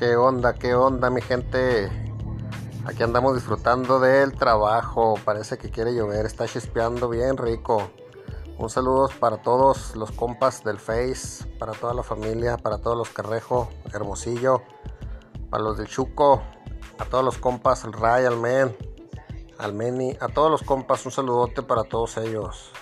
¿Qué onda? ¿Qué onda mi gente? Aquí andamos disfrutando del trabajo. Parece que quiere llover. Está chispeando bien rico. Un saludo para todos los compas del Face, para toda la familia, para todos los Carrejo, Hermosillo, para los del Chuco, a todos los compas, el Ray, al Men, al Meni, a todos los compas, un saludote para todos ellos.